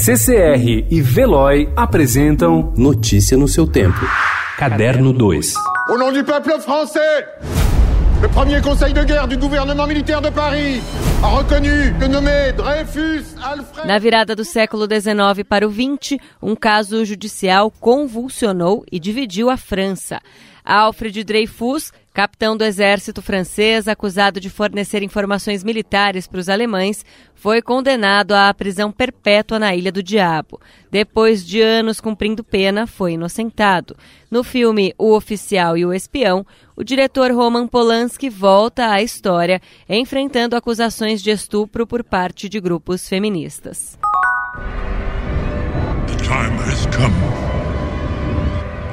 CCR e Veloy apresentam Notícia no seu tempo. Caderno 2. Au nom du peuple français, le premier conseil de guerre du gouvernement militaire de Paris a reconnu que nommé Dreyfus Alfred. Na virada do século XIX para o XX, um caso judicial convulsionou e dividiu a França. Alfred Dreyfus, capitão do exército francês acusado de fornecer informações militares para os alemães, foi condenado à prisão perpétua na Ilha do Diabo. Depois de anos cumprindo pena, foi inocentado. No filme O Oficial e o Espião, o diretor Roman Polanski volta à história, enfrentando acusações de estupro por parte de grupos feministas. The time has come.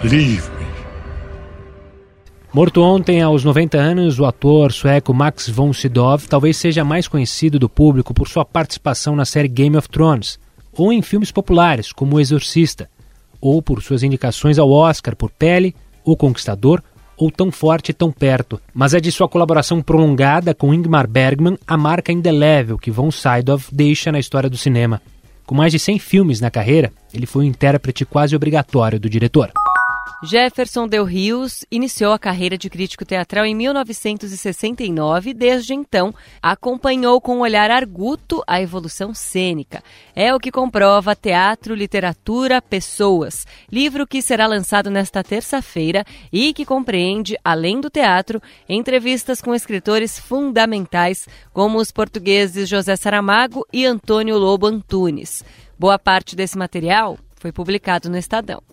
Leave. Morto ontem aos 90 anos, o ator sueco Max von Sydow talvez seja mais conhecido do público por sua participação na série Game of Thrones, ou em filmes populares como O Exorcista, ou por suas indicações ao Oscar por Pele, O Conquistador ou Tão Forte e Tão Perto. Mas é de sua colaboração prolongada com Ingmar Bergman a marca indelével que von Sydow deixa na história do cinema. Com mais de 100 filmes na carreira, ele foi o intérprete quase obrigatório do diretor. Jefferson Del Rios iniciou a carreira de crítico teatral em 1969 e, desde então, acompanhou com um olhar arguto a evolução cênica. É o que comprova Teatro, Literatura, Pessoas, livro que será lançado nesta terça-feira e que compreende, além do teatro, entrevistas com escritores fundamentais como os portugueses José Saramago e Antônio Lobo Antunes. Boa parte desse material foi publicado no Estadão.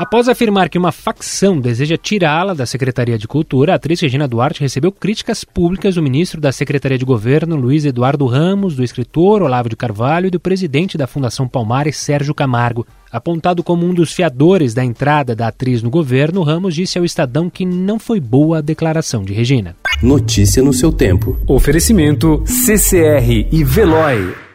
Após afirmar que uma facção deseja tirá-la da Secretaria de Cultura, a atriz Regina Duarte recebeu críticas públicas do ministro da Secretaria de Governo, Luiz Eduardo Ramos, do escritor Olavo de Carvalho e do presidente da Fundação Palmares, Sérgio Camargo. Apontado como um dos fiadores da entrada da atriz no governo, Ramos disse ao Estadão que não foi boa a declaração de Regina. Notícia no seu tempo. Oferecimento CCR e Veloy.